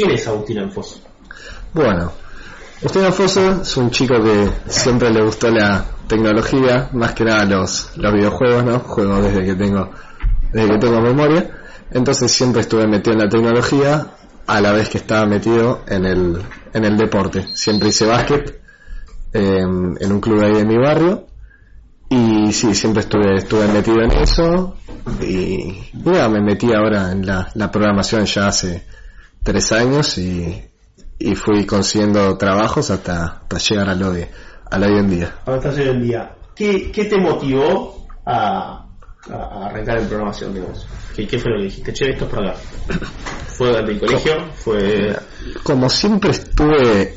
¿Quién es Agustín Anfoso? Bueno, Agustín Anfoso es un chico que siempre le gustó la tecnología, más que nada los, los videojuegos, ¿no? Juego desde que tengo, desde que tengo memoria. Entonces siempre estuve metido en la tecnología a la vez que estaba metido en el, en el deporte. Siempre hice básquet em, en un club ahí de mi barrio y sí, siempre estuve, estuve metido en eso y ya me metí ahora en la programación ya hace tres años y, y fui consiguiendo trabajos hasta, hasta llegar a lo de, a lo de hoy en día. Estás hoy en día. ¿Qué, qué te motivó a, a- arrancar en programación, digamos? ¿Qué, qué fue lo que dijiste? Che, esto es para acá. ¿Fue durante el colegio? ¿Fue...? Como siempre estuve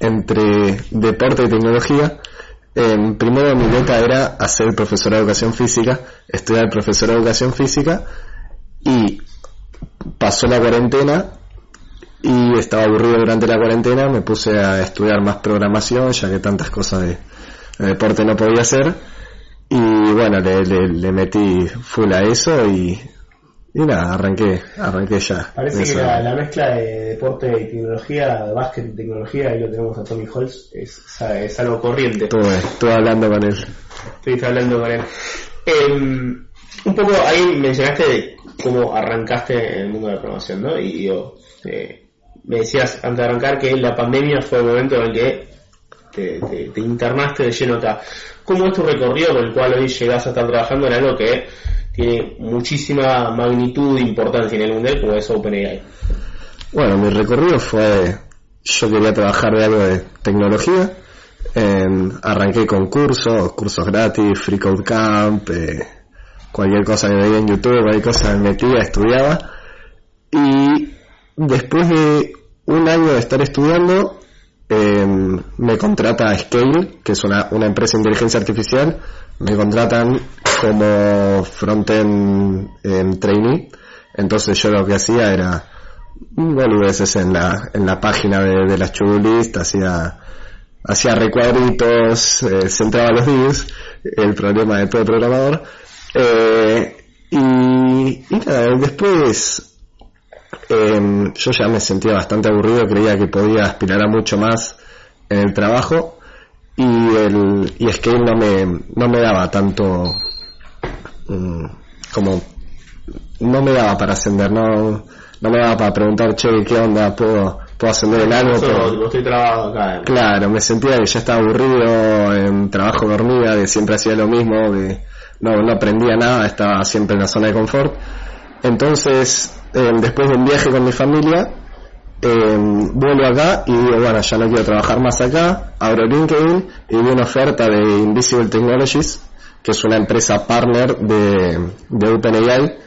entre deporte y tecnología, em, primero mi meta era hacer profesor de educación física, estudiar profesor de educación física y pasó la cuarentena y estaba aburrido durante la cuarentena, me puse a estudiar más programación ya que tantas cosas de, de deporte no podía hacer y bueno, le, le- le metí full a eso y, y nada, arranqué, arranqué ya. Parece que la, la mezcla de deporte y tecnología, de básquet y tecnología, ahí lo tenemos a Tommy Holtz, es, es algo corriente. Estuve, estuve hablando con él. Estuviste hablando con él. Em, un poco ahí mencionaste de cómo arrancaste en el mundo de la programación, ¿no? Y digo, eh, me decías antes de arrancar que la pandemia fue el momento en el que te, te- te internaste de lleno acá. ¿Cómo es tu recorrido con el cual hoy llegás a estar trabajando en algo que tiene muchísima magnitud e importancia en el mundial como es OpenAI? Bueno, mi recorrido fue, yo quería trabajar de algo de tecnología, em, arranqué con cursos, cursos gratis, Free Code Camp, eh, cualquier cosa que veía en YouTube, cualquier cosa me metía, estudiaba, y después de un año de estar estudiando, em, me contrata Scale, que es una, empresa de inteligencia artificial, me contratan como frontend em, trainee, entonces yo lo que hacía era boludeces en la, en la página de, de las hacía, hacía recuadritos, eh, centraba los views, el problema de todo programador, eh, y, y nada, después em, yo ya me sentía bastante aburrido, creía que podía aspirar a mucho más en el trabajo y el y Scale no me, no me daba tanto mm, como no me daba para ascender, no, no me daba para preguntar, che, ¿qué onda? ¿Puedo, puedo ascender en algo? Pero- estoy acá. eh. Claro, me sentía que ya estaba aburrido, en trabajo dormida, que siempre hacía lo mismo, que no, no aprendía nada, estaba siempre en la zona de confort. Entonces, eh, después de un viaje con mi familia, eh, vuelvo acá y digo, bueno, ya no quiero trabajar más acá, abro LinkedIn y vi una oferta de Invisible Technologies, que es una empresa partner de, de OpenAI,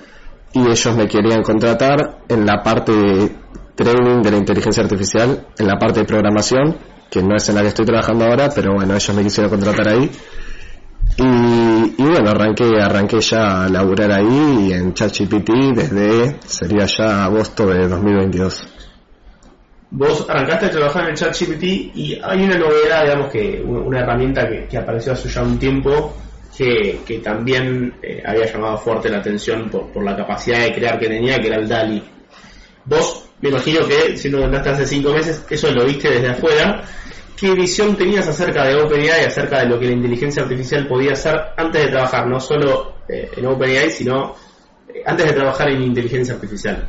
y ellos me querían contratar en la parte de training de la inteligencia artificial, en la parte de programación, que no es en la que estoy trabajando ahora, pero bueno, ellos me quisieron contratar ahí. Y, y bueno, arranqué, arranqué ya a laburar ahí y en ChatGPT desde, sería ya agosto de 2022. Vos arrancaste a trabajar en ChatGPT y hay una novedad, digamos que un- una herramienta que, que apareció hace ya un tiempo que, que también eh, había llamado fuerte la atención por, por la capacidad de crear que tenía, que era el DALI. Vos, me imagino que si no entraste hace cinco meses, eso lo viste desde afuera. ¿Qué visión tenías acerca de OpenAI acerca de lo que la inteligencia artificial podía hacer antes de trabajar, no solo eh, en OpenAI, sino eh, antes de trabajar en inteligencia artificial?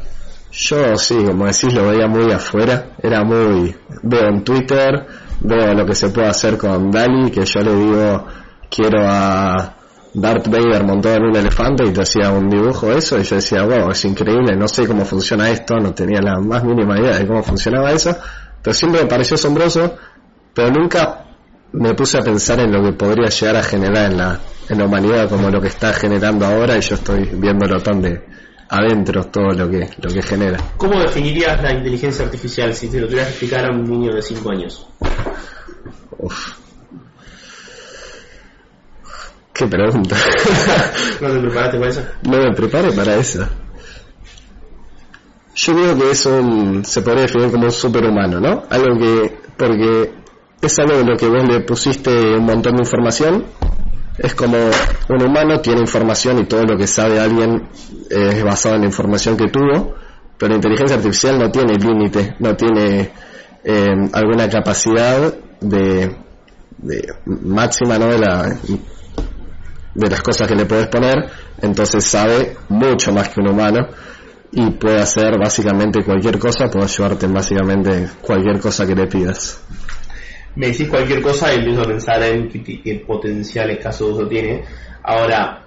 Yo sí, como decís, lo veía muy afuera, era muy, veo en Twitter, veo lo que se puede hacer con Dali, que yo le digo, quiero a Darth Vader montado en un elefante y te hacía un dibujo eso y yo decía, wow, es increíble, no sé cómo funciona esto, no tenía la más mínima idea de cómo funcionaba eso, pero siempre me pareció asombroso, pero nunca me puse a pensar en lo que podría llegar a generar en la, en la humanidad como lo que está generando ahora y yo estoy viéndolo tan de adentro todo lo que, lo que genera. ¿Cómo definirías la inteligencia artificial si te lo tuvieras que explicar a un niño de 5 años? Uf. Qué pregunta. ¿No te preparaste para eso? no me prepare para eso. Yo creo que es un, se podría definir como un superhumano, ¿no? Algo que, porque es algo de lo que vos le pusiste un montón de información. Es como un humano tiene información y todo lo que sabe alguien es basado en la información que tuvo, pero la inteligencia artificial no tiene límite, no tiene eh, alguna capacidad de, de máxima ¿no? de, la, de las cosas que le puedes poner, entonces sabe mucho más que un humano y puede hacer básicamente cualquier cosa, puede ayudarte en básicamente cualquier cosa que le pidas. Me decís cualquier cosa y empiezo a pensar en qué, qué potenciales casos uso tiene. Ahora,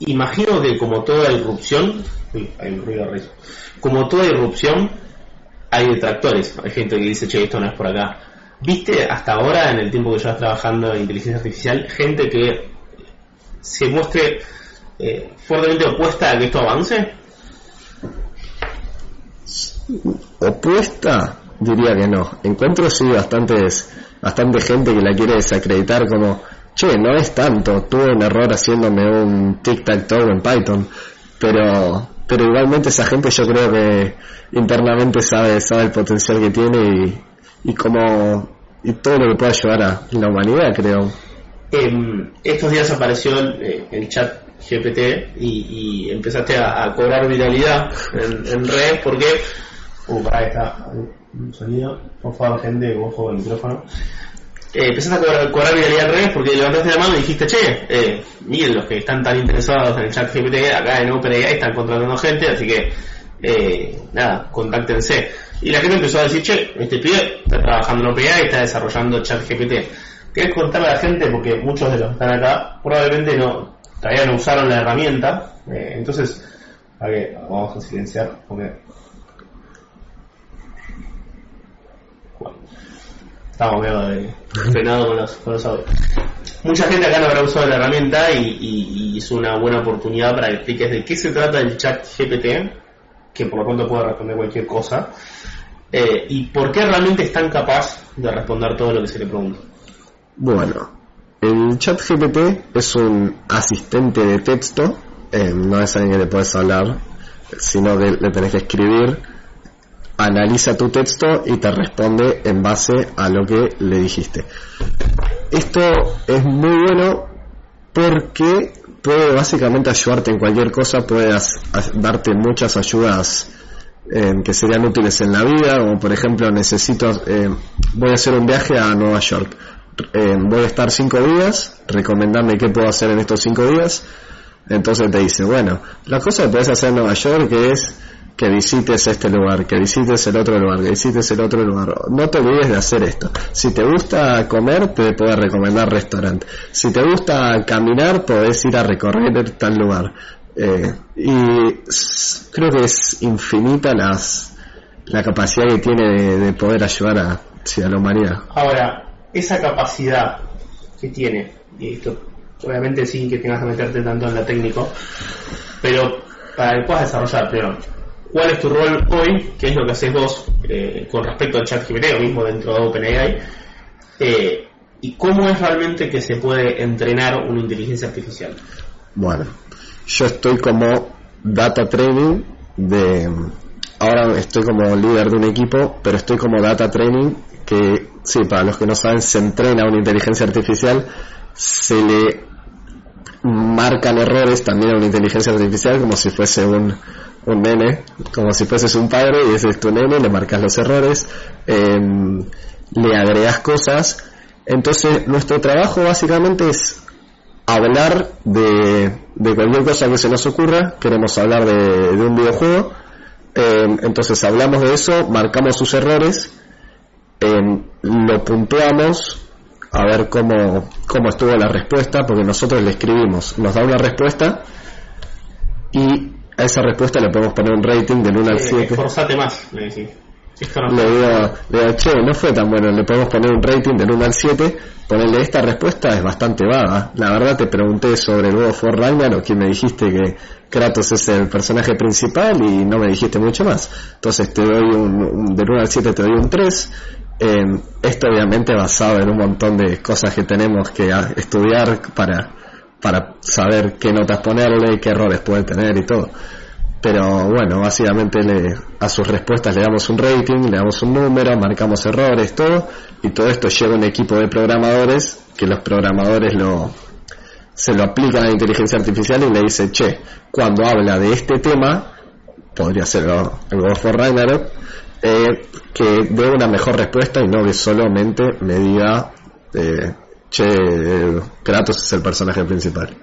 imagino que como toda irrupción, uy, hay un ruido de como toda irrupción, hay detractores. Hay gente que dice, che, esto no es por acá. ¿Viste hasta ahora, en el tiempo que llevas trabajando en inteligencia artificial, gente que se muestre eh, fuertemente opuesta a que esto avance? Opuesta, diría que no. Encuentro sí bastantes, bastante gente que la quiere desacreditar como, che, no es tanto, tuve un error haciéndome un tic-tac-toe en Python, pero, pero igualmente esa gente yo creo que internamente sabe, sabe el potencial que tiene y, y como, y todo lo que puede ayudar a la humanidad, creo. Em, estos días apareció el, eh, chat GPT y, empezaste a, cobrar viralidad en, en redes porque... Uh, para está un sonido. Por favor, gente, ojo el micrófono. Eh, empezaste a cobrar, viralidad en redes porque levantaste la mano y dijiste, che, eh, miren los que están tan interesados en el chat GPT, acá en OpenAI están contratando gente, así que, eh, nada, contáctense. Y la gente empezó a decir, che, este pibe está trabajando en OpenAI, está desarrollando chat GPT. ¿Querés contarle a la gente? Porque muchos de los que están acá probablemente no todavía no usaron la herramienta. Eh, entonces, vamos a silenciar porque estamos medio de frenado con los, con. Mucha gente acá no habrá usado la herramienta y, es una buena oportunidad para que expliques de qué se trata el chat GPT, que por lo tanto puede responder cualquier cosa, eh, y por qué realmente es tan capaz de responder todo lo que se le pregunta. Bueno, el chat GPT es un asistente de texto, eh, no es alguien que le puedes hablar, sino que le tenés que escribir, analiza tu texto y te responde en base a lo que le dijiste. Esto es muy bueno porque puede básicamente ayudarte en cualquier cosa, puede darte muchas ayudas eh, que serían útiles en la vida, como por ejemplo necesito, eh, voy a hacer un viaje a Nueva York, Eh, voy a estar cinco días, recomendame qué puedo hacer en estos cinco días, entonces te dice, bueno, la cosa que puedes hacer en Nueva York es que visites este lugar, que visites el otro lugar, que visites el otro lugar. No te olvides de hacer esto. Si te gusta comer, te puedo recomendar restaurante. Si te gusta caminar, podés ir a recorrer tal lugar. Eh, y creo que es infinita las, la capacidad que tiene de, de poder ayudar a, sí, a la humanidad. Ahora, esa capacidad que tiene, y esto obviamente sin que tengas que meterte tanto en la técnico, pero para que puedas desarrollar primero, ¿cuál es tu rol hoy? ¿Qué es lo que haces vos eh, con respecto al chat GPT o mismo dentro de OpenAI? Eh, ¿Y cómo es realmente que se puede entrenar una inteligencia artificial? Bueno, yo estoy como data training de... Ahora estoy como líder de un equipo, pero estoy como data training que, sí, para los que no saben, se entrena una inteligencia artificial, se le marcan errores también a una inteligencia artificial como si fuese un, un nene, como si fueses un padre y ese es tu nene, le marcas los errores, em, le agregas cosas. Entonces nuestro trabajo básicamente es hablar de, de cualquier cosa que se nos ocurra, queremos hablar de, un videojuego, eh, entonces hablamos de eso, marcamos sus errores, eh, lo puntuamos, a ver cómo, cómo estuvo la respuesta, porque nosotros le escribimos, nos da una respuesta y a esa respuesta le podemos poner un rating del 1 al Eh, 7. esforzate más, le decís. No Le digo, le digo, che, no fue tan bueno, le podemos poner un rating del 1 al 7, ponerle esta respuesta es bastante vaga. La verdad te pregunté sobre el of War Ragnarok y me dijiste que Kratos es el personaje principal y no me dijiste mucho más. Entonces te doy un, un- del 1 al 7 te doy un 3. Eh, esto obviamente basado en un montón de cosas que tenemos que estudiar para, para saber qué notas ponerle, qué errores puede tener y todo. Pero bueno, básicamente le, a sus respuestas le damos un rating, le damos un número, marcamos errores, todo, y todo esto lleva un equipo de programadores, que los programadores lo se lo aplican a la inteligencia artificial y le dice, che, cuando habla de este tema, podría ser el War Ragnarok, eh, que dé una mejor respuesta y no que solamente me diga, eh, che, eh, Kratos es el personaje principal.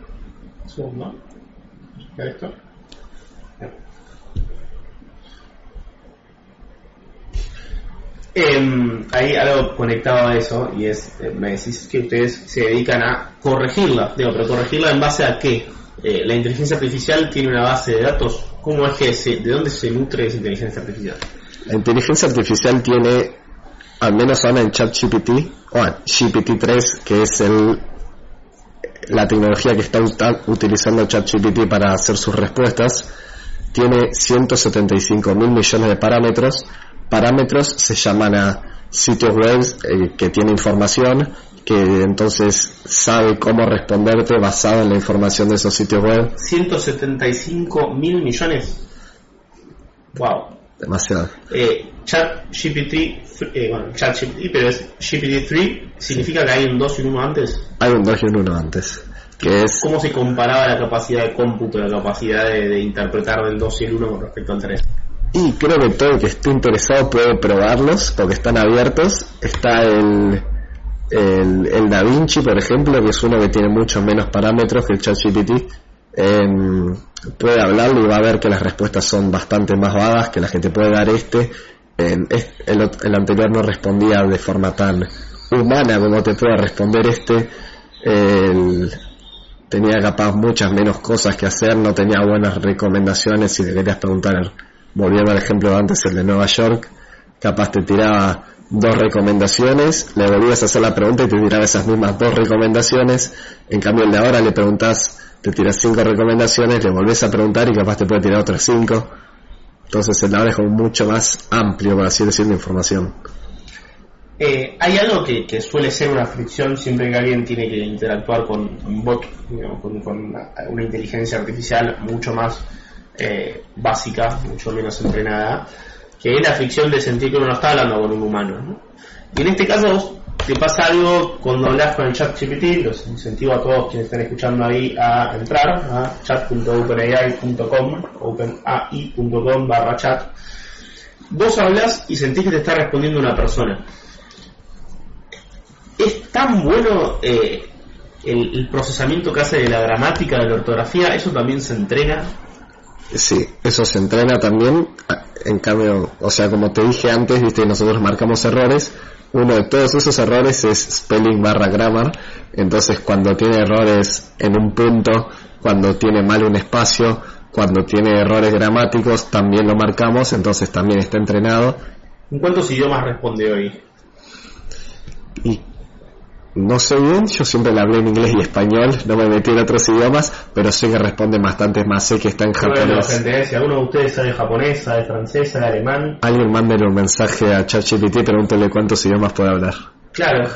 Segundo. Esto. Em, hay algo conectado a eso y es, eh, me decís que ustedes se dedican a corregirla, digo, pero corregirla en base a qué? Eh, la inteligencia artificial tiene una base de datos, ¿cómo es que se, de dónde se nutre esa inteligencia artificial? La inteligencia artificial tiene, al menos ahora en ChatGPT, o GPT-3, que es el, la tecnología que está utilizando ChatGPT para hacer sus respuestas, tiene 175 mil millones de parámetros. Parámetros se llaman a sitios web eh, que tiene información, que entonces sabe cómo responderte basado en la información de esos sitios web. 175 mil millones. Wow. Demasiado. Eh, chat GPT, eh, bueno, chat GPT, pero es GPT-3, significa que hay un 2 y un 1 antes. Hay un 2 y un 1 antes, que es ¿Cómo se comparaba la capacidad de cómputo, la capacidad de, de interpretar del 2 y el 1 con respecto al 3? Y creo que todo el que esté interesado puede probarlos porque están abiertos. Está el, el, el Da Vinci, por ejemplo, que es uno que tiene muchos menos parámetros que el ChatGPT. Em, puede hablarlo y va a ver que las respuestas son bastante más vagas que las que te puede dar este. El, el anterior no respondía de forma tan humana como te puede responder este. Tenía capaz muchas menos cosas que hacer, no tenía buenas recomendaciones si le querías preguntar, volviendo al ejemplo de antes, el de Nueva York, capaz te tiraba dos recomendaciones, le volvías a hacer la pregunta y te tiraba esas mismas dos recomendaciones, en cambio el de ahora le preguntás, te tiras cinco recomendaciones, le volvés a preguntar y capaz te puede tirar otras cinco, entonces el ahora es mucho más amplio, por así decirlo, de información. Eh, hay algo que, suele ser una fricción siempre que alguien tiene que interactuar con un bot, con, con una, inteligencia artificial mucho más eh, básica, mucho menos entrenada, que es la fricción de sentir que uno no está hablando con un humano. ¿no? Y en este caso te pasa algo cuando hablas con el chat GPT, los incentivo a todos quienes están escuchando ahí a entrar a chat.openai.com, openai.com barra chat. Vos hablas y sentís que te está respondiendo una persona es tan bueno eh, el, el procesamiento que hace de la gramática, de la ortografía, eso también se entrena. Sí, eso se entrena también. En cambio, o sea, como te dije antes, viste, nosotros marcamos errores. Uno de todos esos errores es spelling barra grammar. Entonces, cuando tiene errores en un punto, cuando tiene mal un espacio, cuando tiene errores gramáticos, también lo marcamos. Entonces, también está entrenado. ¿En cuántos idiomas responde hoy? Y no sé bien, yo siempre le hablé en inglés y español, no me metí en otros idiomas, pero sé que responde bastante más, sé que está en Bueno, japonés. gente, si alguno de ustedes sabe japonés, sabe francés, sabe alemán, Alguien mándele un mensaje a ChatGPT y pregúntele cuántos idiomas puede hablar. claro,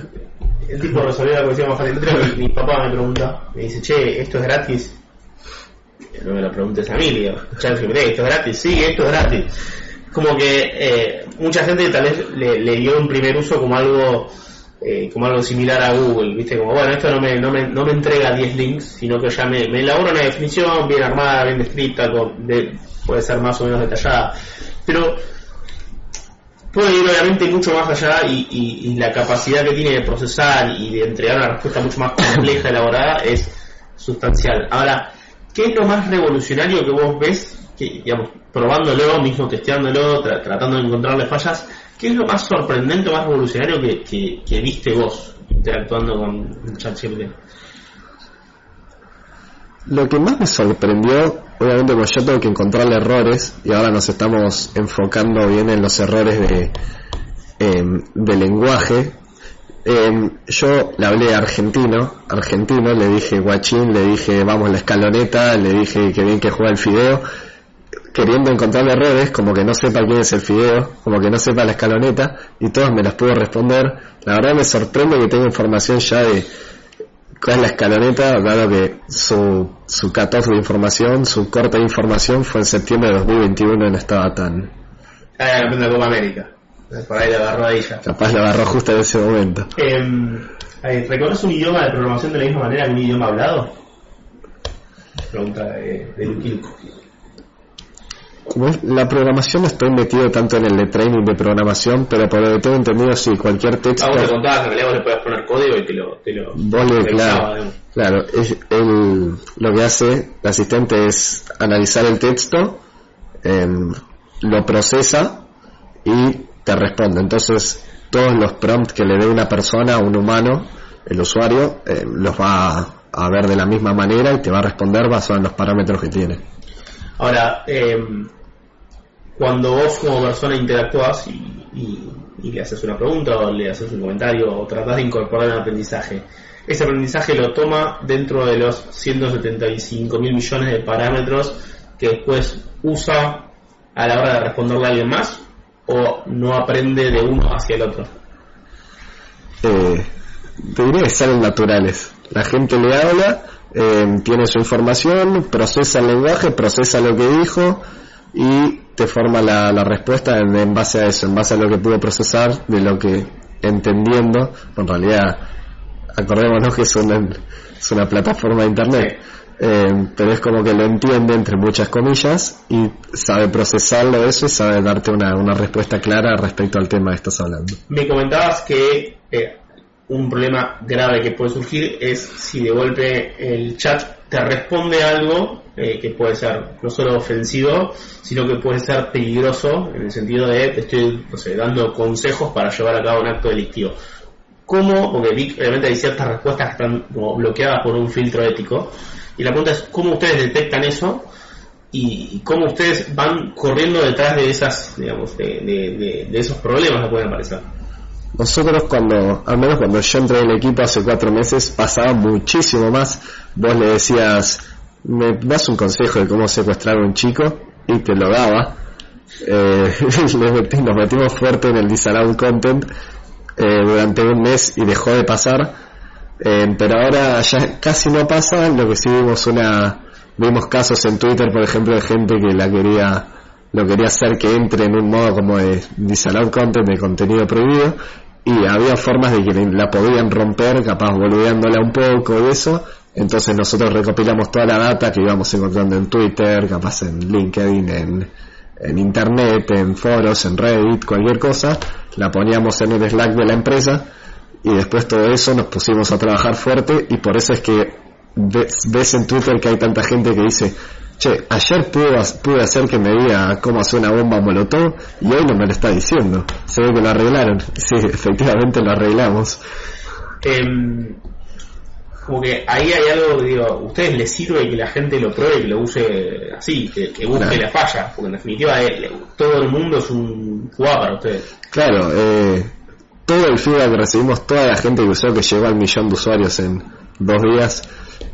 el tipo resolvió la cuestión más fácil. Que mi papá me pregunta, me dice, che, ¿esto es gratis? No me lo preguntes a mí, digo, ChatGPT, ¿esto es gratis? Sí, esto es gratis. Como que eh, mucha gente tal vez le, le dio un primer uso como algo eh, como algo similar a Google, viste, como bueno, esto no me, no me, no me entrega 10 links, sino que ya me, elabora una definición bien armada, bien descrita, con, de, puede ser más o menos detallada, pero puede ir obviamente mucho más allá y, y, la capacidad que tiene de procesar y de entregar una respuesta mucho más compleja, elaborada, es sustancial. Ahora, ¿qué es lo más revolucionario que vos ves, que, digamos, probándolo, mismo testeándolo, tra- tratando de encontrarle fallas, qué es lo más sorprendente, más revolucionario que, que, que viste vos interactuando con ChatGPT? Lo que más me sorprendió, obviamente porque yo tengo que encontrarle errores y ahora nos estamos enfocando bien en los errores de, em, de lenguaje. Em, yo le hablé argentino, argentino, le dije guachín, le dije vamos la escaloneta, le dije que bien que juega el fideo, queriendo encontrarle errores, como que no sepa quién es el fideo, como que no sepa la escaloneta, y todos me las pudo responder. La verdad me sorprende que tenga información ya de cuál es la escaloneta, dado que su, su cutoff de información, su corte de información fue en septiembre de 2021 y no estaba tan... Ah, campeón de Copa América. Por ahí la agarró ahí ya. Capaz lo agarró justo en ese momento. Eh, ¿Reconoce un idioma de programación de la misma manera que un idioma hablado? Pregunta de, de Luquilco. La programación no estoy metido tanto en el de training de programación, pero por lo que tengo entendido sí, cualquier texto... Ah, vos te contabas en realidad vos le podés poner código y te lo... Te lo Vos le- revisaba, claro, digamos. claro, es el, lo que hace el asistente es analizar el texto, em, lo procesa y te responde. Entonces, todos los prompts que le dé una persona, un humano, el usuario, em, los va a, a ver de la misma manera y te va a responder basado en los parámetros que tiene. Ahora, eh, cuando vos como persona interactúas y, le haces una pregunta o le haces un comentario o tratás de incorporar un aprendizaje, ese aprendizaje lo toma dentro de los 175 mil millones de parámetros que después usa a la hora de responderle a alguien más o no aprende de uno hacia el otro. eh, te diría que salen naturales. La gente le habla, eh, tiene su información, procesa el lenguaje, procesa lo que dijo y te forma la, la respuesta en, base a eso, en base a lo que pudo procesar, de lo que entendiendo, en realidad acordémonos que es una, es una plataforma de internet. Eh, pero es como que lo entiende entre muchas comillas y sabe procesarlo eso y sabe darte una, una respuesta clara respecto al tema que estás hablando. Me comentabas que eh, un problema grave que puede surgir es si de golpe el chat te responde algo eh, que puede ser no solo ofensivo, sino que puede ser peligroso en el sentido de te estoy dando consejos para llevar a cabo un acto delictivo. ¿Cómo? Porque vi que obviamente hay ciertas respuestas que están como bloqueadas por un filtro ético. Y la pregunta es cómo ustedes detectan eso y cómo ustedes van corriendo detrás de esas, digamos, de esos problemas que pueden aparecer. Nosotros cuando, al menos cuando yo entré en el equipo hace cuatro meses, pasaba muchísimo más. Vos le decías, me das un consejo de cómo secuestrar a un chico y te lo daba. Eh, nos metimos fuerte en el disallowed content eh, durante un mes y dejó de pasar. Eh, pero ahora ya casi no pasa, lo que sí vimos una, vimos casos en Twitter, por ejemplo, de gente que la quería, lo quería hacer que entre en un modo como de disallowed content, de contenido prohibido, y había formas de que la podían romper, capaz boludeándola un poco y eso, entonces nosotros recopilamos toda la data que íbamos encontrando en Twitter, capaz en LinkedIn, en, internet, en foros, en Reddit, cualquier cosa, la poníamos en el Slack de la empresa y después todo eso nos pusimos a trabajar fuerte y por eso es que ves, ves en Twitter que hay tanta gente que dice, che, ayer pude, pude hacer que me diga cómo hacer una bomba molotov y hoy no me lo está diciendo. Se ve que lo arreglaron. Sí, efectivamente lo arreglamos. Em, como que ahí hay algo, digo, a ustedes les sirve que la gente lo pruebe que lo use así, que, que busque Claro. la falla, porque en definitiva eh, todo el mundo es un jugada para ustedes. Claro, eh, todo el feedback que recibimos, toda la gente que usó, que llegó al millón de usuarios en dos días,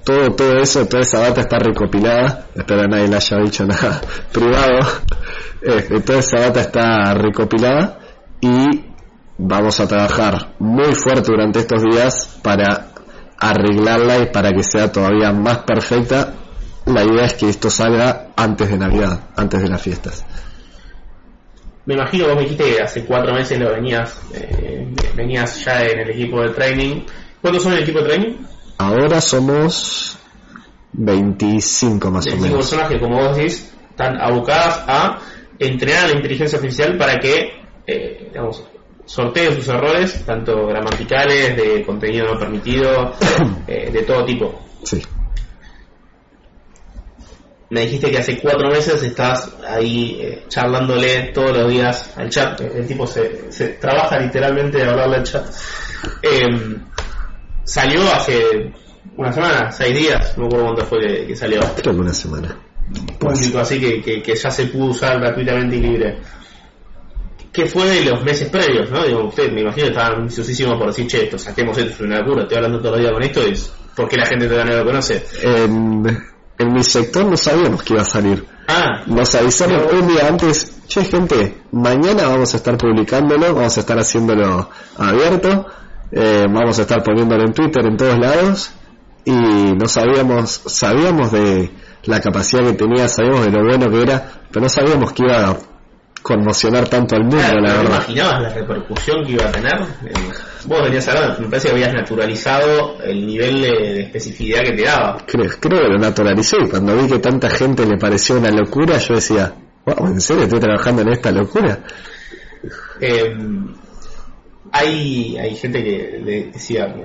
todo, todo eso, toda esa data está recopilada, espero nadie le haya dicho nada privado, Este, toda esa data está recopilada y vamos a trabajar muy fuerte durante estos días para arreglarla y para que sea todavía más perfecta. La idea es que esto salga antes de Navidad, antes de las fiestas. Me imagino, vos me dijiste que hace cuatro meses lo venías, eh, venías ya en el equipo de training. ¿Cuántos son en el equipo de training? Ahora somos 25 más o 25 menos. personas que, como vos decís, están abocadas a entrenar a la inteligencia artificial para que, eh, digamos, sortee sus errores, tanto gramaticales, de contenido no permitido, eh, de todo tipo. Sí. Me dijiste que hace cuatro meses estás ahí eh, charlándole todos los días al chat. El tipo se, se trabaja literalmente de hablarle al chat. Eh, salió hace una semana, seis días, no me acuerdo cuánto fue que, que salió. Creo que una semana. Público, así que, que, que ya se pudo usar gratuitamente y libre. ¿Qué fue de los meses previos? ¿no? Digo, usted me imagino que estaban ansiosísimos por decir, che, esto saquemos esto, es una locura, estoy hablando todos los días con esto, y ¿por qué la gente todavía no lo conoce? En, en mi sector no sabíamos que iba a salir. Ah, Nos avisaron un día antes, che gente, mañana vamos a estar publicándolo, vamos a estar haciéndolo abierto, eh, vamos a estar poniéndolo en Twitter en todos lados y no sabíamos, sabíamos de la capacidad que tenía, sabíamos de lo bueno que era, pero no sabíamos que iba a conmocionar tanto al mundo, claro, la ¿no te verdad. imaginabas la repercusión que iba a tener? Eh, vos venías hablando, me parece que habías naturalizado el nivel de, especificidad que te daba. Creo, creo que lo naturalicé. Cuando vi que tanta gente le pareció una locura, yo decía, Wow, ¿en serio estoy trabajando en esta locura? Eh, hay, hay gente que le decía,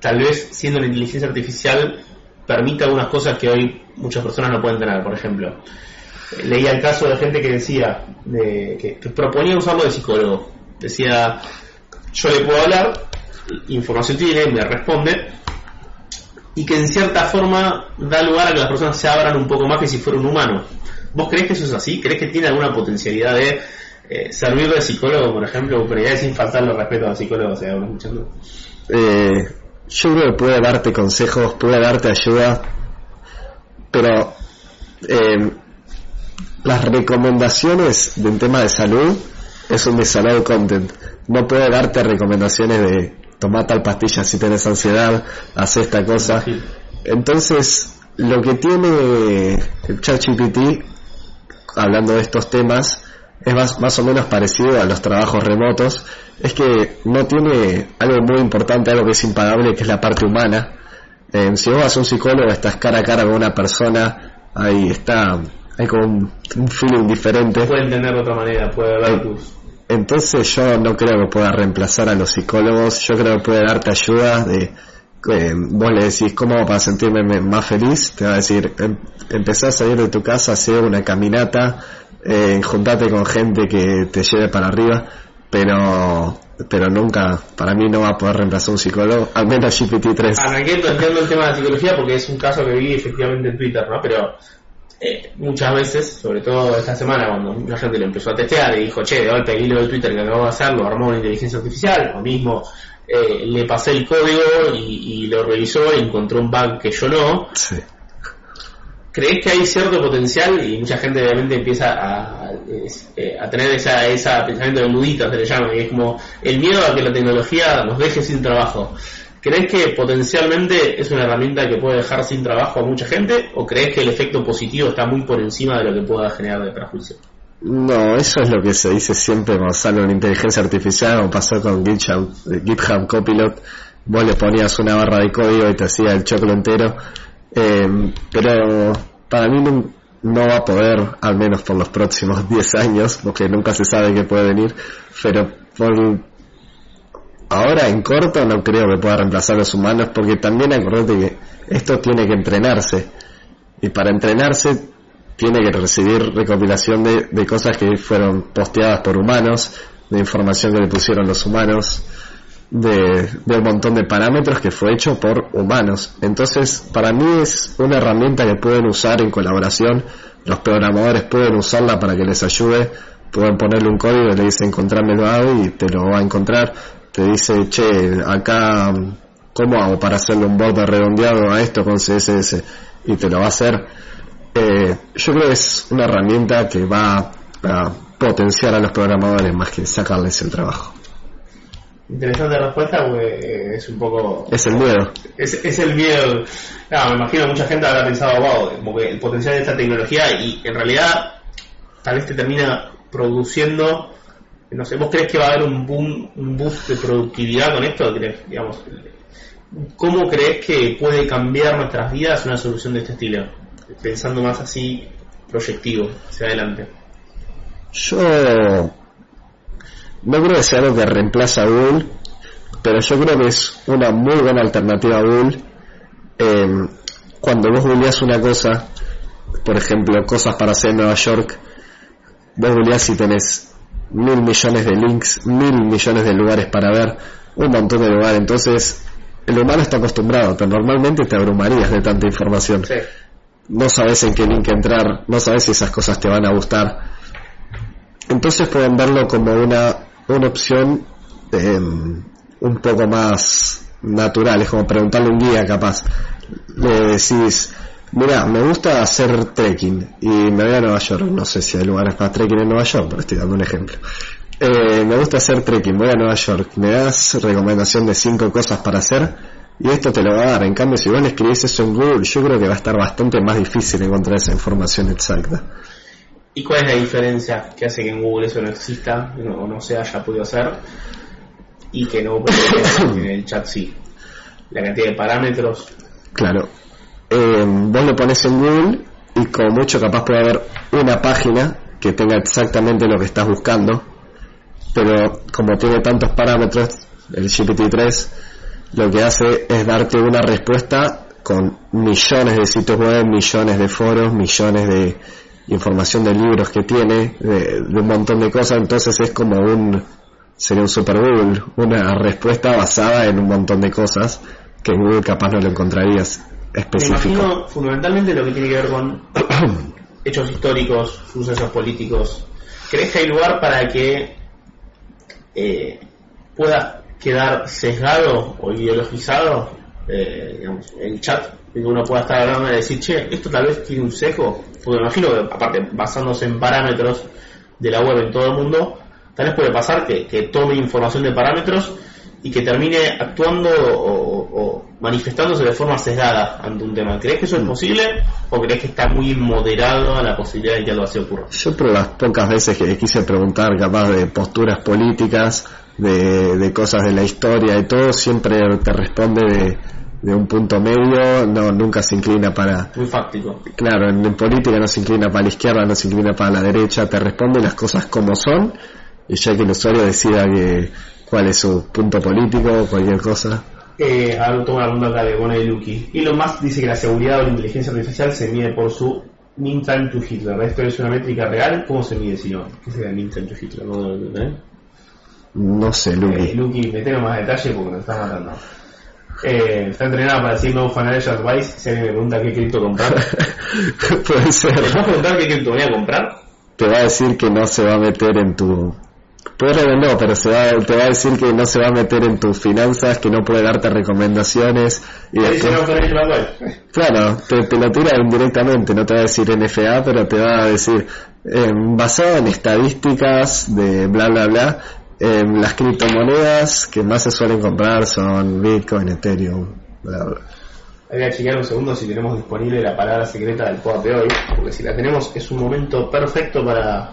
tal vez siendo una inteligencia artificial permite algunas cosas que hoy muchas personas no pueden tener. Por ejemplo, leía el caso de gente que decía, de, que, proponía usarlo de psicólogo. Decía, yo le puedo hablar, información tiene, me responde, y que en cierta forma da lugar a que las personas se abran un poco más que si fuera un humano. ¿Vos crees que eso es así? ¿Crees que tiene alguna potencialidad de eh, servir de psicólogo, por ejemplo? Pero ya sin faltarle respeto a los psicólogos, ¿se escuchando? Eh, yo creo que puede darte consejos, puede darte ayuda, pero eh, las recomendaciones de un tema de salud es un desalado content. No puede darte recomendaciones de tomar tal pastilla si tienes ansiedad, haz esta cosa. Entonces, lo que tiene el ChatGPT, hablando de estos temas, es más, más o menos parecido a los trabajos remotos, es que no tiene algo muy importante, algo que es impagable, que es la parte humana. Eh, si vos vas a un psicólogo, estás cara a cara con una persona, ahí está, hay como un, un feeling diferente. Puede entender de otra manera, puede ver tus... Entonces yo no creo que pueda reemplazar a los psicólogos, yo creo que puede darte ayuda de eh, vos le decís cómo para sentirme me- más feliz, te va a decir em, empezá a salir de tu casa, hacer una caminata, eh, juntate con gente que te lleve para arriba, pero pero nunca, para mí no va a poder reemplazar un psicólogo, al menos GPT-3. Arranqué planteando el tema de la psicología porque es un caso que vi efectivamente en Twitter, ¿no? Pero eh, muchas veces, sobre todo esta semana, cuando mucha gente lo empezó a testear y dijo, che, de golpe el hilo de Twitter que acabo de hacer lo armó una inteligencia artificial, o mismo eh, le pasé el código y, y lo revisó y encontró un bug que yo no. Sí. ¿Crees que hay cierto potencial y mucha gente obviamente empieza a, eh, a tener esa, esa pensamiento de nuditas, se le llama, que es como el miedo a que la tecnología nos deje sin trabajo? ¿Crees que potencialmente es una herramienta que puede dejar sin trabajo a mucha gente o crees que el efecto positivo está muy por encima de lo que pueda generar de perjuicio? No, eso es lo que se dice siempre sale una inteligencia artificial, como pasó con GitHub, eh, GitHub Copilot, vos le ponías una barra de código y te hacía el choclo entero, Eh, pero para mí no, no va a poder, al menos por los próximos 10 años, porque nunca se sabe qué puede venir, pero por ahora en corto no creo que pueda reemplazar a los humanos, porque también acordate que esto tiene que entrenarse, y para entrenarse tiene que recibir recopilación de, de cosas que fueron posteadas por humanos, de información que le pusieron los humanos, de, de un montón de parámetros que fue hecho por humanos. Entonces, para mí es una herramienta que pueden usar en colaboración, los programadores pueden usarla para que les ayude, pueden ponerle un código y le dice encontrármelo y te lo va a encontrar, te dice, che, acá, ¿cómo hago para hacerle un borde redondeado a esto con CSS? Y te lo va a hacer. Eh, yo creo que es una herramienta que va a potenciar a los programadores más que sacarles el trabajo. Interesante respuesta porque eh, es un poco... Es el miedo. Es, es el miedo. No, me imagino mucha gente habrá pensado, wow, como que el potencial de esta tecnología y en realidad tal vez te termina produciendo, no sé, ¿vos crees que va a haber un boom, un boost de productividad con esto? ¿Crees, digamos, ¿Cómo crees que puede cambiar nuestras vidas una solución de este estilo? Pensando más así, proyectivo, hacia adelante. Yo no creo que sea algo que reemplaza a Google, pero yo creo que es una muy buena alternativa a Google. Eh, cuando vos googleás una cosa, por ejemplo, cosas para hacer en Nueva York, vos googleás y tenés mil millones de links, mil millones de lugares para ver, un montón de lugares. Entonces, el humano está acostumbrado, pero normalmente te abrumarías de tanta información. Sí. No sabes en qué link entrar, no sabes si esas cosas te van a gustar. Entonces pueden verlo como una, una opción eh, un poco más natural, es como preguntarle a un guía capaz. Le decís, mira, me gusta hacer trekking y me voy a Nueva York, no sé si hay lugares para trekking en Nueva York, pero estoy dando un ejemplo. Eh, me gusta hacer trekking, voy a Nueva York, me das recomendación de cinco cosas para hacer y esto te lo va a dar. En cambio, si vos le escribís eso en Google, yo creo que va a estar bastante más difícil encontrar esa información exacta. ¿Y cuál es la diferencia que hace que en Google eso no exista o no se haya podido hacer y que no en el chat sí? La cantidad de parámetros. Claro. Eh, vos lo pones en Google y como mucho capaz puede haber una página que tenga exactamente lo que estás buscando, pero como tiene tantos parámetros, el GPT-3 lo que hace es darte una respuesta con millones de sitios web, millones de foros, millones de información de libros que tiene, de, un montón de cosas, entonces es como un, sería un super Google, una respuesta basada en un montón de cosas que en Google capaz no lo encontrarías específico. Me imagino fundamentalmente lo que tiene que ver con hechos históricos, sucesos políticos. ¿Crees que hay lugar para que eh, pueda quedar sesgado o ideologizado eh, digamos, el chat? Que uno pueda estar hablando y decir, che, esto tal vez tiene un sesgo. Porque me imagino que, aparte, basándose en parámetros de la web en todo el mundo, tal vez puede pasar que, que tome información de parámetros y que termine actuando o, manifestándose de forma sesgada ante un tema. ¿Crees que eso es mm. posible o crees que está muy moderado a la posibilidad de que algo así ocurra? Yo por las pocas veces que quise preguntar capaz de posturas políticas, de, cosas de la historia y todo, siempre te responde de, un punto medio, no nunca se inclina para... Muy fáctico. Claro, en, política no se inclina para la izquierda, no se inclina para la derecha, te responde las cosas como son y ya que el usuario decida que cuál es su punto político o cualquier cosa. Eh, ahora tomo la acá de Bone Lucky. Elon Musk dice que la seguridad o la inteligencia artificial se mide por su mean time to Hitler. ¿Esto es una métrica real? ¿Cómo se mide si no? ¿Qué sería mean time to Hitler? ¿No, no sé, Lucky. Eh, Lucky, metemos más detalle porque nos está matando. Eh, está entrenado para decir no financial advice. Si alguien me pregunta qué cripto comprar, puede ser. ¿Te vas a preguntar qué cripto voy a comprar? Te va a decir que no se va a meter en tu Puede no, pero se va, te va a decir que no se va a meter en tus finanzas, que no puede darte recomendaciones. Y claro, te, te, lo tira indirectamente, no te va a decir NFA, pero te va a decir, eh, basado en estadísticas de bla bla bla, eh, las criptomonedas que más se suelen comprar son Bitcoin, Ethereum, bla bla. Voy a chequear un segundo si tenemos disponible la palabra secreta del pod de hoy, porque si la tenemos es un momento perfecto para,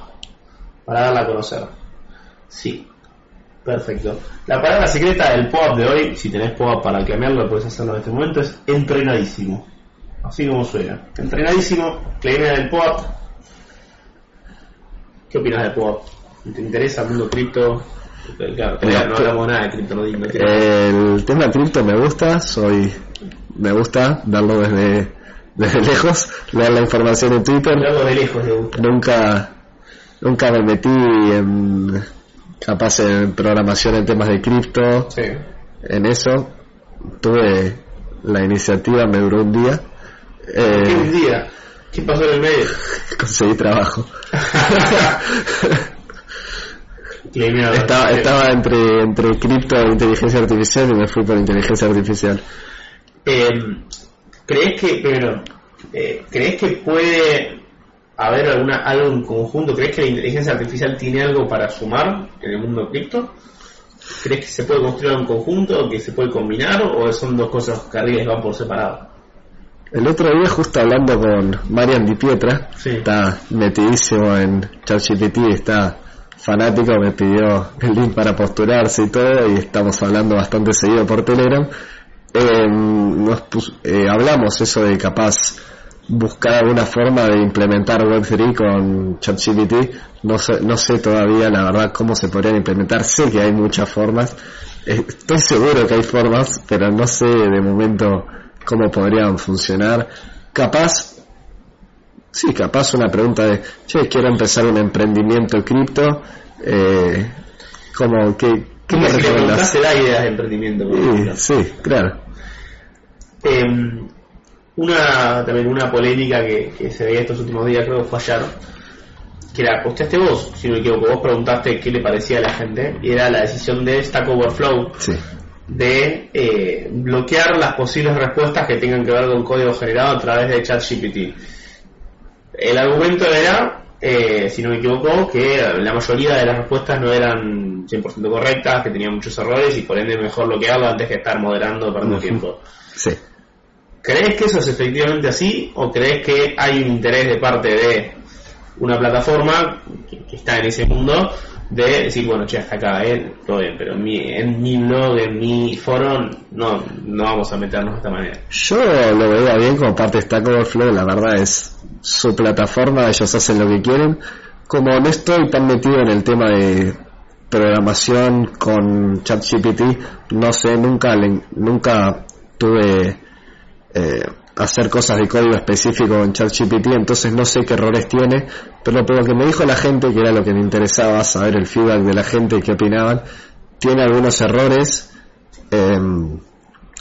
para darla a conocer. Sí. Perfecto. La palabra secreta del POAP de hoy, si tenés POAP para cambiarlo, puedes hacerlo en este momento, es entrenadísimo. Así como suena. Entrenadísimo, claimea del POAP. ¿Qué opinas del POAP? ¿Te interesa el mundo cripto? Claro, no hablamos nada de cripto, no, El tema cripto me gusta, soy me gusta darlo desde, desde lejos, leer la información en Twitter. de lejos, Nunca, nunca me metí en capaz en programación en temas de cripto, en eso. Tuve la iniciativa, me duró un día. Eh, ¿Qué un día? ¿Qué pasó en el medio? Conseguí trabajo. estaba, estaba entre, entre cripto e inteligencia artificial y me fui por inteligencia artificial. Eh, ¿Crees que, pero, eh, ¿crees que puede haber alguna, algo en conjunto? ¿Crees que la inteligencia artificial tiene algo para sumar en el mundo cripto? ¿Crees que se puede construir un conjunto, que se puede combinar o son dos cosas que arriba van por separado? El otro día justo hablando con Marian Di Pietra, está metidísimo en ChatGPT, está fanático, me pidió el link para postularse y todo y estamos hablando bastante seguido por Telegram. Eh, nos eh, hablamos eso de capaz buscar alguna forma de implementar Web3 con ChatGPT. No sé, no sé todavía la verdad cómo se podrían implementar. Sé que hay muchas formas. Estoy seguro que hay formas, pero no sé de momento cómo podrían funcionar. Capaz, sí, capaz una pregunta de, che, quiero empezar un emprendimiento cripto. Eh, como que, ¿qué me recomiendas? da ideas de emprendimiento. Sí, sí, claro. Eh, una también una polémica que, se veía estos últimos días, creo que fue ayer, que era, posteaste vos, si no me equivoco, vos preguntaste qué le parecía a la gente, y era la decisión de Stack Overflow de eh, bloquear las posibles respuestas que tengan que ver con código generado a través de ChatGPT. El argumento era, eh, si no me equivoco, que la mayoría de las respuestas no eran 100% correctas, que tenían muchos errores y por ende mejor bloquearlo antes que estar moderando perdiendo tiempo. Sí. ¿Crees que eso es efectivamente así o crees que hay un interés de parte de una plataforma que, está en ese mundo de decir, bueno, che, hasta acá, ¿eh? todo bien, pero en mi, en mi blog, en mi foro, no, no vamos a meternos de esta manera. Yo lo veía bien como parte de Stack Overflow, la verdad es su plataforma, ellos hacen lo que quieren. Como no estoy tan metido en el tema de programación con ChatGPT, no sé, nunca, nunca tuve eh, hacer cosas de código específico en ChatGPT, entonces no sé qué errores tiene, pero por lo que me dijo la gente, que era lo que me interesaba, saber el feedback de la gente y qué opinaban, tiene algunos errores, em,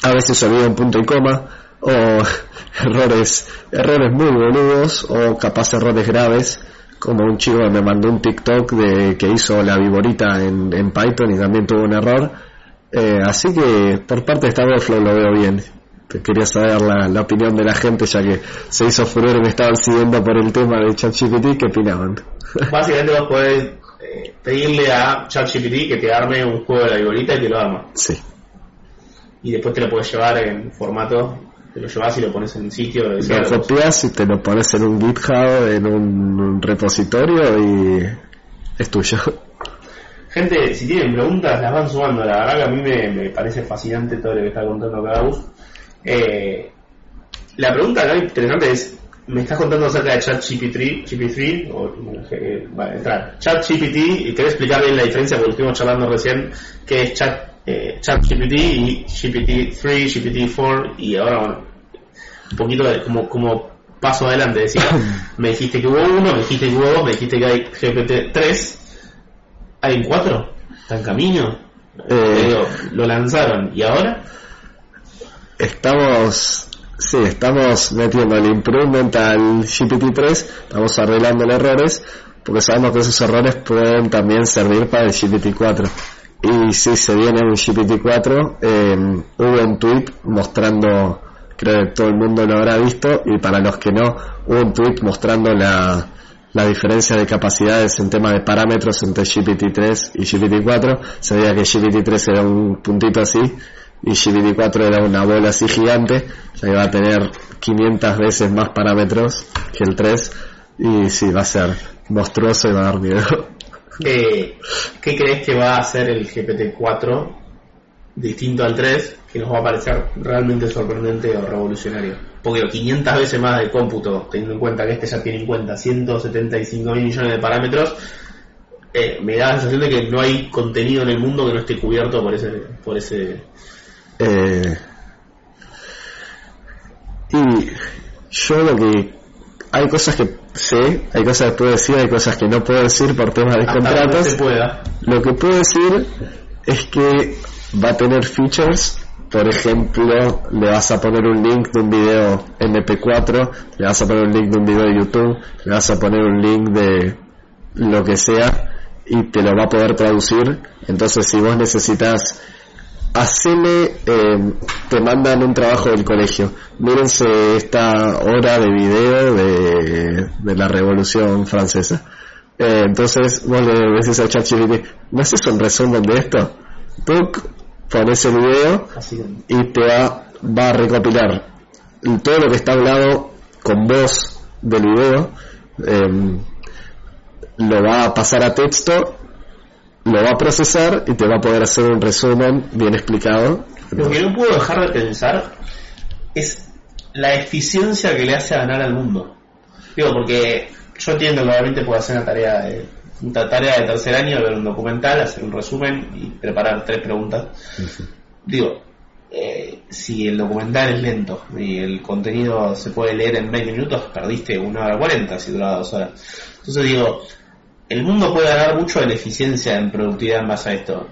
a veces olvida un punto y coma, o errores, errores muy boludos, o capaz errores graves, como un chico me mandó un TikTok de que hizo la viborita en, Python y también tuvo un error, eh, así que por parte de esta Workflow lo veo bien quería saber la, opinión de la gente, ya que se hizo furor y me estaban siguiendo por el tema de ChatGPT, ¿qué opinaban? Básicamente vos podés eh, pedirle a ChatGPT que te arme un juego de la viborita y te lo arma. Sí. Y después te lo puedes llevar en formato, te lo llevas y lo pones en un sitio. Lo copias y te lo pones en un GitHub, en un, repositorio y es tuyo. Gente, si tienen preguntas, las van sumando. La verdad que a mí me, me parece fascinante todo lo que está contando Klaus. Eh, la pregunta acá interesante es, me estás contando acerca de ChatGPT, GPT, o, eh, vale, entrar, ChatGPT, y quería explicar bien la diferencia porque estuvimos charlando recién, que es Chat, eh, ChatGPT y GPT-3, GPT-4, y ahora, bueno, un poquito de, como, como paso adelante, decía, me dijiste que hubo uno, me dijiste que hubo dos, me dijiste que hay GPT-3, ¿hay en cuatro? ¿Está en camino? Eh, lo lanzaron, ¿y ahora? Estamos sí, estamos metiendo el improvement al GPT-3, estamos arreglando errores, porque sabemos que esos errores pueden también servir para el GPT-4. Y si se viene un GPT-4, eh, hubo un tweet mostrando, creo que todo el mundo lo habrá visto, y para los que no, hubo un tweet mostrando la, la diferencia de capacidades en tema de parámetros entre GPT-3 y GPT-4. Se veía que GPT-3 era un puntito así, y GPT-4 era una bola así gigante, ya iba a tener 500 veces más parámetros que el 3 y sí, va a ser monstruoso y va a dar miedo. ¿Qué, crees que va a hacer el GPT-4 distinto al 3 que nos va a parecer realmente sorprendente o revolucionario? Porque 500 veces más de cómputo, teniendo en cuenta que este ya tiene en cuenta 175 mil millones de parámetros, eh, me da la sensación de que no hay contenido en el mundo que no esté cubierto por ese, por ese eh, y yo lo que hay cosas que sé, hay cosas que puedo decir, hay cosas que no puedo decir por temas de contratos. Lo que puedo decir es que va a tener features, por ejemplo, le vas a poner un link de un video MP4, le vas a poner un link de un video de YouTube, le vas a poner un link de lo que sea y te lo va a poder traducir. Entonces, si vos necesitas hacele, eh, te mandan un trabajo del colegio. Mírense esta hora de video de, de la Revolución Francesa. Eh, entonces vos le decís a ChatGPT, ¿no haces un resumen de esto? Tú pones el video y te va, va a recopilar todo lo que está hablado con voz del video, eh, lo va a pasar a texto lo va a procesar y te va a poder hacer un resumen bien explicado. Lo que no puedo dejar de pensar es la eficiencia que le hace ganar al mundo. Digo, porque yo entiendo que obviamente puedo hacer una tarea de, una tarea de tercer año, ver un documental, hacer un resumen y preparar tres preguntas. Digo, eh, si el documental es lento y el contenido se puede leer en 20 minutos, perdiste una hora 40 si dura dos horas. Entonces digo, el mundo puede ganar mucho en eficiencia, en productividad en base a esto.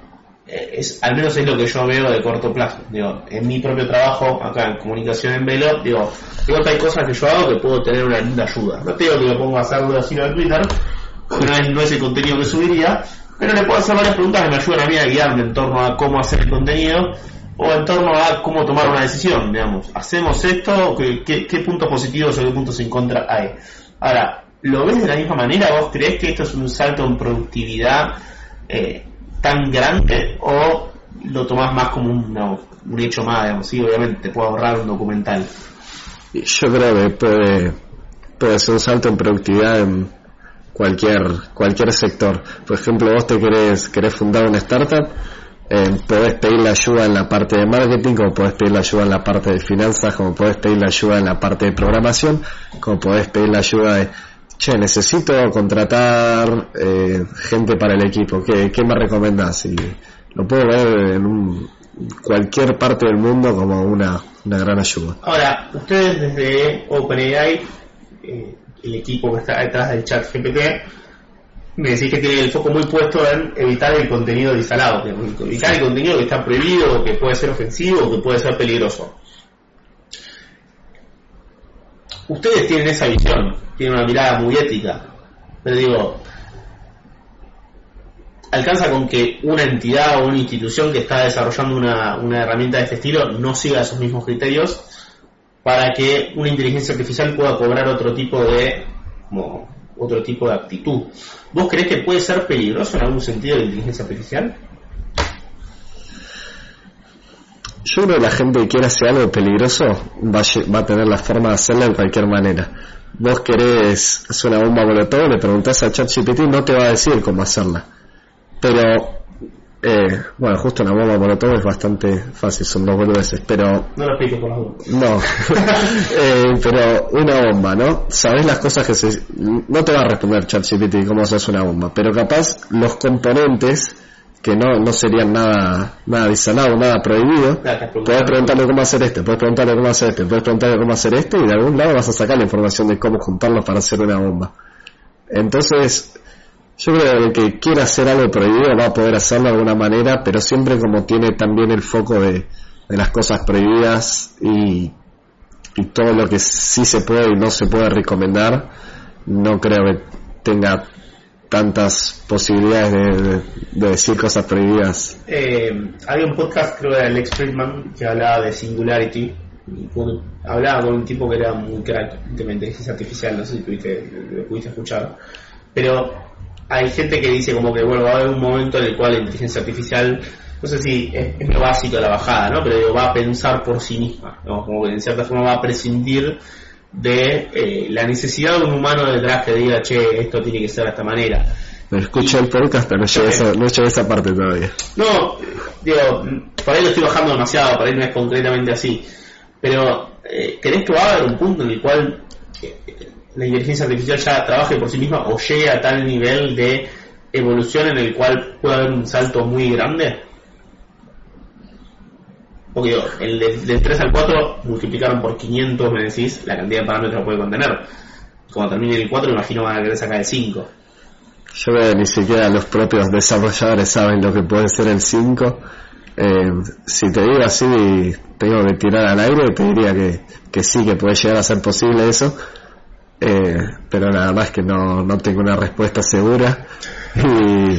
Eh, es, al menos es lo que yo veo de corto plazo. Digo, en mi propio trabajo, acá en comunicación en Velo, digo, digo hay cosas que yo hago que puedo tener una linda ayuda. No te digo que me pongo a hacerlo así en Twitter, porque no es, no es el contenido que subiría, pero le puedo hacer varias preguntas que me ayudan a mí a guiarme en torno a cómo hacer el contenido o en torno a cómo tomar una decisión, digamos. ¿Hacemos esto? ¿Qué, qué, qué puntos positivos o qué puntos en contra hay? Ahora, ¿Lo ves de la misma manera? ¿Vos crees que esto es un salto en productividad eh, tan grande o lo tomás más como un, un hecho más? Digamos? Obviamente te puede ahorrar un documental. Yo creo que puede, puede ser un salto en productividad en, cualquier cualquier sector. Por ejemplo, vos te querés, querés fundar una startup, eh, podés pedir la ayuda en la parte de marketing, como podés pedir la ayuda en la parte de finanzas, como podés pedir la ayuda en la parte de programación, como podés pedir la ayuda de, che, necesito contratar eh, gente para el equipo, ¿qué, qué me recomendás? Y lo puedo ver en un, cualquier parte del mundo como una, gran ayuda. Ahora, ustedes desde OpenAI, eh, el equipo que está detrás del chat GPT, me decís que tiene el foco muy puesto en evitar el contenido instalado, evitar el contenido que está prohibido, que puede ser ofensivo, que puede ser peligroso. Ustedes tienen esa visión, tienen una mirada muy ética, pero digo, alcanza con que una entidad o una institución que está desarrollando una, una herramienta de este estilo no siga esos mismos criterios para que una inteligencia artificial pueda cobrar otro tipo de como, otro tipo de actitud. ¿Vos crees que puede ser peligroso en algún sentido la inteligencia artificial? Yo creo que la gente que quiera hacer algo peligroso va a, va a tener la forma de hacerlo de cualquier manera. Vos querés hacer una bomba molotov, le preguntás a ChatGPT, no te va a decir cómo hacerla pero, eh, bueno, justo una bomba molotov es bastante fácil, son dos boludeces, pero... No lo explico por la duda. No, eh, pero una bomba, ¿no? Sabes las cosas que se... No te va a responder ChatGPT cómo haces una bomba, pero capaz los componentes que no, no serían nada nada disanado, nada prohibido. puedes preguntarle cómo hacer este, puedes preguntarle cómo hacer este, puedes preguntarle cómo hacer este y de algún lado vas a sacar la información de cómo juntarlos para hacer una bomba. Entonces, yo creo que el que quiera hacer algo prohibido va a poder hacerlo de alguna manera, pero siempre como tiene también el foco de, las cosas prohibidas y, todo lo que sí se puede y no se puede recomendar, no creo que tenga tantas posibilidades de, decir cosas prohibidas. Eh, había un podcast, creo, de Alex Friedman, que hablaba de Singularity. hablaba con un tipo que era muy crack de inteligencia artificial, no sé si lo pudiste escuchar. Pero hay gente que dice como que bueno va a haber un momento en el cual la inteligencia artificial no sé si es, lo básico de la bajada no pero digo, va a pensar por sí misma como que en cierta forma va a prescindir de eh, la necesidad de un humano detrás que diga che esto tiene que ser de esta manera me escuché el podcast pero no llegué, esa, no esa parte todavía. No digo por ahí lo estoy bajando demasiado por ahí no es concretamente así. Pero eh, ¿crees que va a haber un punto en el cual eh, la inteligencia artificial ya trabaje por sí misma o llegue a tal nivel de evolución en el cual puede haber un salto muy grande? Porque el del 3 al 4 multiplicaron por 500, me decís, la cantidad de parámetros que puede contener. Cuando termine el 4, imagino van a querer sacar el 5. Yo veo que ni siquiera los propios desarrolladores saben lo que puede ser el 5. Eh, si te digo así, tengo que tirar al aire, te diría que, que sí, que puede llegar a ser posible eso eh, pero nada más que no, no tengo una respuesta segura y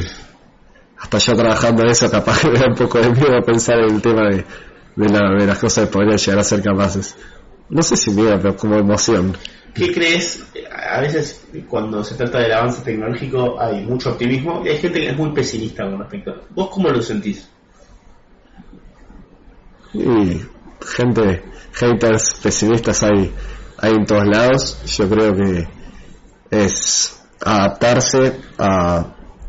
hasta yo trabajando en eso capaz que me da un poco de miedo pensar en el tema de, de, las cosas que podrían llegar a ser capaces. No sé si miedo, pero como emoción. ¿Qué crees? A veces cuando se trata del avance tecnológico hay mucho optimismo y hay gente que es muy pesimista con respecto. ¿Vos cómo lo sentís? Y gente, haters pesimistas hay hay en todos lados. Yo creo que es adaptarse a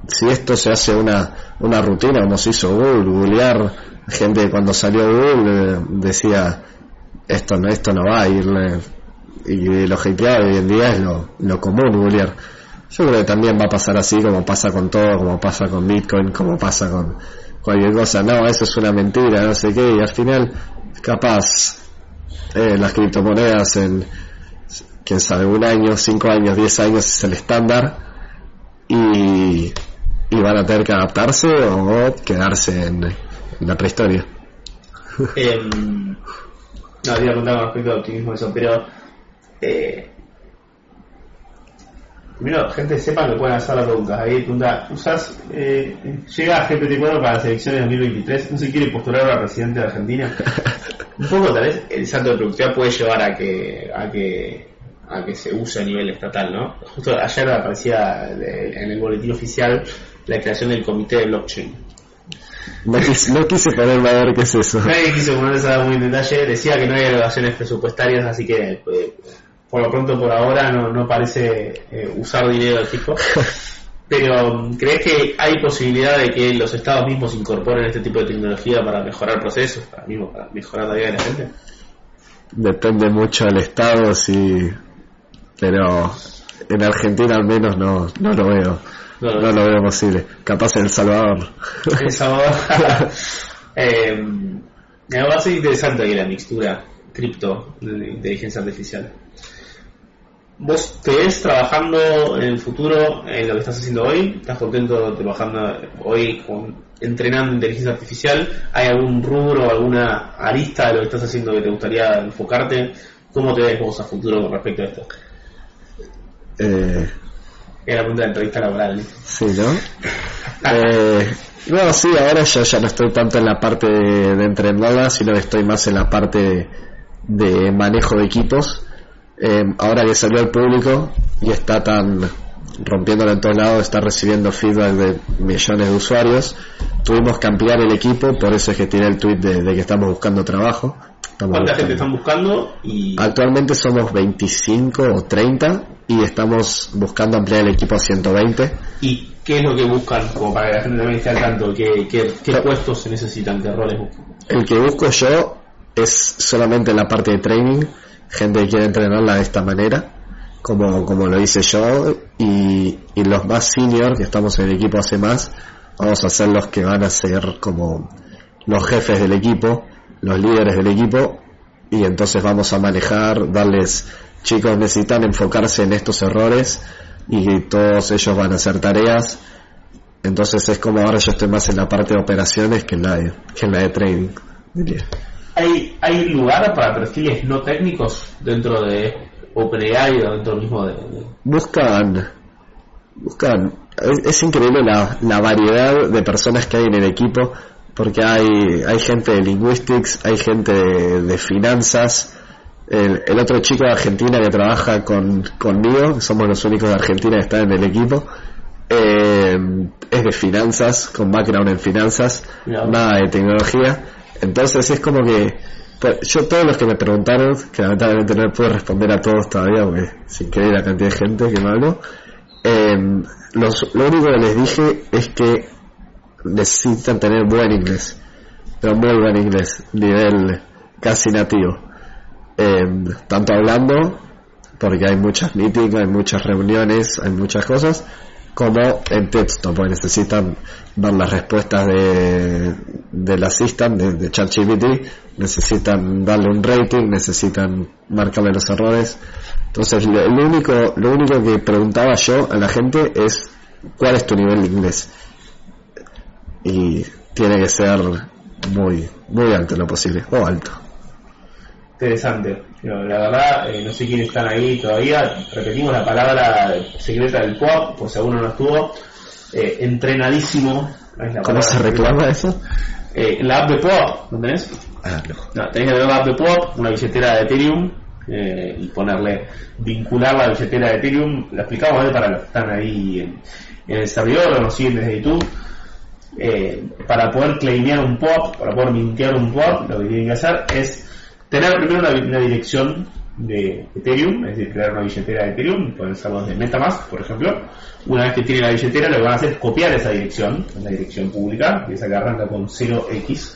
si esto se hace una, una rutina como se hizo Google, googlear, gente cuando salió Google eh, decía esto no, esto no va a ir y lo hackeado hoy en día es lo, lo común googlear. Yo creo que también va a pasar así como pasa con todo, como pasa con Bitcoin, como pasa con cualquier cosa, no, eso es una mentira, no sé qué, y al final capaz eh, las criptomonedas en quién sabe, un año, cinco años, diez años es el estándar y, y van a tener que adaptarse o quedarse en, la prehistoria. Eh, no, había preguntar con respecto al optimismo eso, pero eh, primero, gente sepa que pueden hacer la pregunta. Ahí pregunta, ¿usas, eh, llega GPT-4 para las elecciones de 2023? ¿No se quiere postular a presidente de Argentina? Un poco tal vez el salto de productividad puede llevar a que, a que a que se use a nivel estatal, ¿no? Justo ayer aparecía en el boletín oficial la creación del comité de blockchain. No quise, ponerme a ver qué es eso. Nadie quiso ponerse a muy en detalle, decía que no hay elevaciones presupuestarias, así que pues, por lo pronto por ahora no, no parece eh, usar dinero de fijo. Pero ¿crees que hay posibilidad de que los estados mismos incorporen este tipo de tecnología para mejorar procesos, para, mismo, para mejorar la vida de la gente? Depende mucho del estado, sí, pero en Argentina al menos no, no lo veo. No lo No lo veo posible. Capaz en El Salvador. El Salvador. eh, me va a ser interesante ahí la mixtura cripto de inteligencia artificial. ¿Vos te ves trabajando en el futuro en lo que estás haciendo hoy? ¿Estás contento trabajando hoy con entrenando inteligencia artificial? ¿Hay algún rubro, alguna arista de lo que estás haciendo que te gustaría enfocarte? ¿Cómo te ves vos a futuro con respecto a esto? Eh, Era pregunta de entrevista laboral. sí, ¿no? Eh, no, sí, ahora yo ya no estoy tanto en la parte de, de entrenadora, sino que estoy más en la parte de manejo de equipos. Eh, ahora que salió al público y está tan rompiéndolo en todos lados, está recibiendo feedback de millones de usuarios, tuvimos que ampliar el equipo, por eso es que tiene el tweet de que estamos buscando trabajo. Estamos ¿Cuánta buscando- gente están buscando? Y Actualmente somos 25 o 30 y estamos buscando ampliar el equipo a 120. ¿Y qué es lo que buscan? Como para que la gente también esté al tanto. ¿Qué, qué, qué puestos se necesitan? ¿Qué roles buscan? El que busco yo es solamente la parte de training, gente que quiere entrenarla de esta manera, como, como lo hice yo, y, y los más senior que estamos en el equipo hace más, vamos a ser los que van a ser como los jefes del equipo, los líderes del equipo, y entonces vamos a manejar, darles, chicos necesitan enfocarse en estos errores, y todos ellos van a hacer tareas, entonces es como ahora yo estoy más en la parte de operaciones que en la de, que en la de trading. ¿Hay, ¿Hay lugar para perfiles no técnicos dentro de OpenAI o dentro mismo de... de- Buscan, buscan, es, es increíble la, la variedad de personas que hay en el equipo, porque hay, hay gente de linguistics, hay gente de, de finanzas, el, el otro chico de Argentina que trabaja con, conmigo, somos los únicos de Argentina que están en el equipo, eh, es de finanzas, con background en finanzas, Mirá. nada de tecnología. Entonces es como que pues, yo todos los que me preguntaron, que lamentablemente no puedo responder a todos todavía, porque sin querer la cantidad de gente que me habló, eh, los- lo único que les dije es que necesitan tener buen inglés, pero muy buen inglés, nivel casi nativo. Eh, tanto hablando, porque hay muchas meetings, hay muchas reuniones, hay muchas cosas, como en texto, porque necesitan ver las respuestas de, del assistant, de, de ChatGPT, necesitan darle un rating, necesitan marcarle los errores. Entonces, lo, lo único, lo único que preguntaba yo a la gente es, ¿cuál es tu nivel de inglés? Y tiene que ser muy, muy alto en lo posible, o alto. Interesante. Pero la verdad, eh, no sé quiénes están ahí todavía. Repetimos la palabra secreta del POP, por si alguno no estuvo. Eh, entrenadísimo. es la ¿Cómo se reclama eso? Eh, la app de POP, ¿no tenés? Ah, no. No, tenés que tener la app de POP, una billetera de Ethereum eh, y ponerle, vincular la billetera de Ethereum. La explicamos ¿eh? para los que están ahí en, en el servidor o nos siguen desde YouTube. Eh, para poder claimear un POP, para poder mintear un POP, lo que tienen que hacer es tener primero una, dirección de Ethereum, es decir, crear una billetera de Ethereum, pueden ser los de Metamask, por ejemplo. Una vez que tienen la billetera, lo que van a hacer es copiar esa dirección, la dirección pública, que esa que arranca con 0x,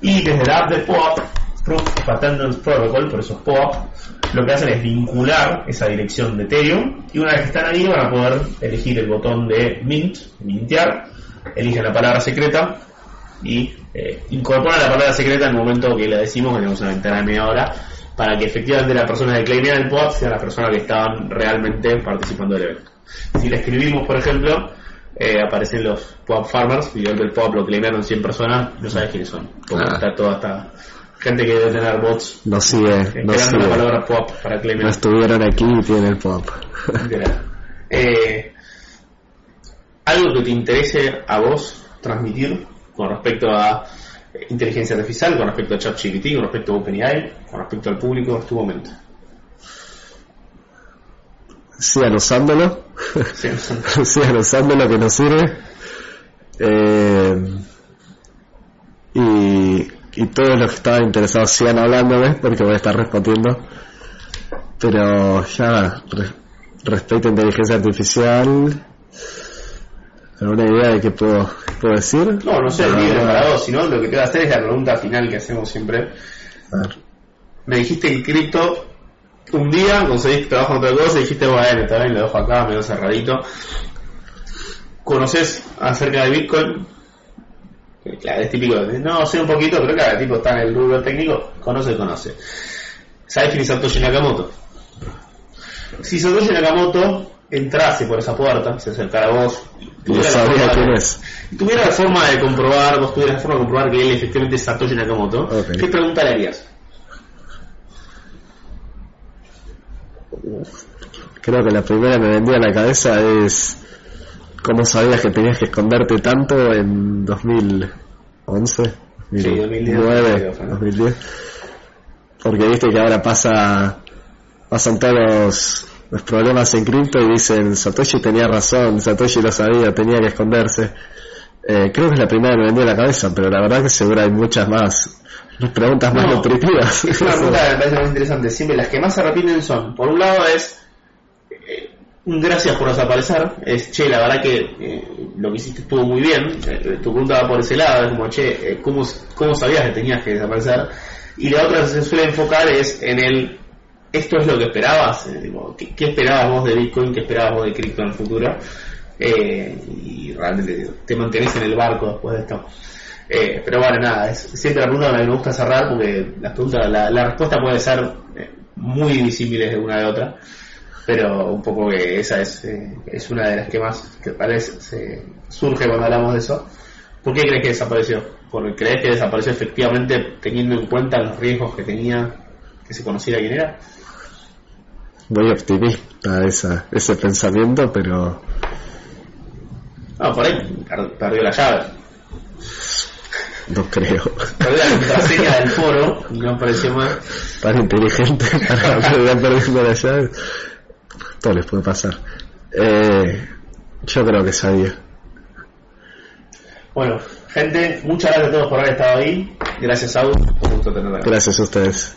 y desde la app de POAP, Proof of Attendance Protocol, por eso es lo que hacen es vincular esa dirección de Ethereum. Y una vez que están ahí van a poder elegir el botón de Mint, mintear, eligen la palabra secreta y eh, incorporan la palabra secreta en el momento que la decimos, que tenemos una ventana de media hora, para que efectivamente la persona que claimea el POAP sea la persona que estaban realmente participando del evento. Si la escribimos, por ejemplo, eh, aparecen los POAP farmers, y el POAP lo claimearon 100 personas, no sabes quiénes son, porque Ah. está toda esta gente que debe tener bots No sigue, no esperando la sigue. palabra POAP para No claimear. estuvieron aquí y tienen pop. Literal. Eh, algo que te interese a vos transmitir con respecto a eh, inteligencia artificial, con respecto a ChatGPT, con respecto a OpenAI, con respecto al público, es tu momento. Sigan usándolo. Sigan usando lo que nos sirve. Eh, y, y todos los que estaban interesados sigan hablándome porque voy a estar respondiendo. Pero ya, re- respecto a inteligencia artificial, ¿alguna idea de qué puedo, qué puedo decir? No, no sé, libre para vos, sino lo que te voy a hacer es la pregunta final que hacemos siempre. a ver. Me dijiste que cripto un día, conseguiste trabajo en otra cosa y dijiste, bueno, está bien, lo dejo acá, medio cerradito. ¿Conoces acerca de Bitcoin? Claro, es típico no, sé un poquito, pero claro, el tipo está en el rubro técnico, conoce, conoce. ¿Sabes quién es Satoshi Nakamoto? Si Satoshi Nakamoto entrase por esa puerta, se acercara a vos, tuviera la sabía forma quién de- es. tuviera la forma de comprobar, vos tuvieras la forma de comprobar que él efectivamente es Satoshi Nakamoto, Ok. ¿qué pregunta le harías? Creo que la primera que me vendía a la cabeza es cómo sabías que tenías que esconderte tanto en 2011, 2009, creo, ¿no? 2010. Porque viste que ahora pasa pasan todos los, los problemas en cripto y dicen Satoshi tenía razón, Satoshi lo sabía, tenía que esconderse. Eh, creo que es la primera que me vendió la cabeza, pero la verdad que seguro hay muchas más preguntas más No, nutritivas. Es una pregunta que me parece muy interesante. Siempre las que más se repiten son, por un lado es, eh, un gracias por desaparecer, es, che, la verdad que eh, lo que hiciste estuvo muy bien, eh, tu pregunta va por ese lado, es como, che, ¿cómo, ¿cómo sabías que tenías que desaparecer? Y la otra que se suele enfocar es en el, ¿esto es lo que esperabas? Eh, ¿qué, qué esperabas vos de Bitcoin? ¿Qué esperabas vos de cripto en el futuro? Eh, y realmente te mantenés en el barco después de esto. Eh, pero bueno, nada, siempre la pregunta me gusta cerrar porque las preguntas, la, la respuesta puede ser eh, muy disímiles de una de otra, pero un poco que esa es, eh, es una de las que más que parece se surge cuando hablamos de eso. ¿Por qué crees que desapareció? ¿Porque crees que desapareció efectivamente teniendo en cuenta los riesgos que tenía que se conociera quién era? Muy optimista esa, ese pensamiento, pero No, por ahí per- perdió la llave. no creo. Perdió la contraseña del foro no apareció más. Tan inteligente para perdiendo la llave. Todo les puede pasar. Eh, yo creo que sabía. Bueno, gente, muchas gracias a todos por haber estado ahí. Gracias, Saúl. Un gusto tenerla. Gracias a ustedes.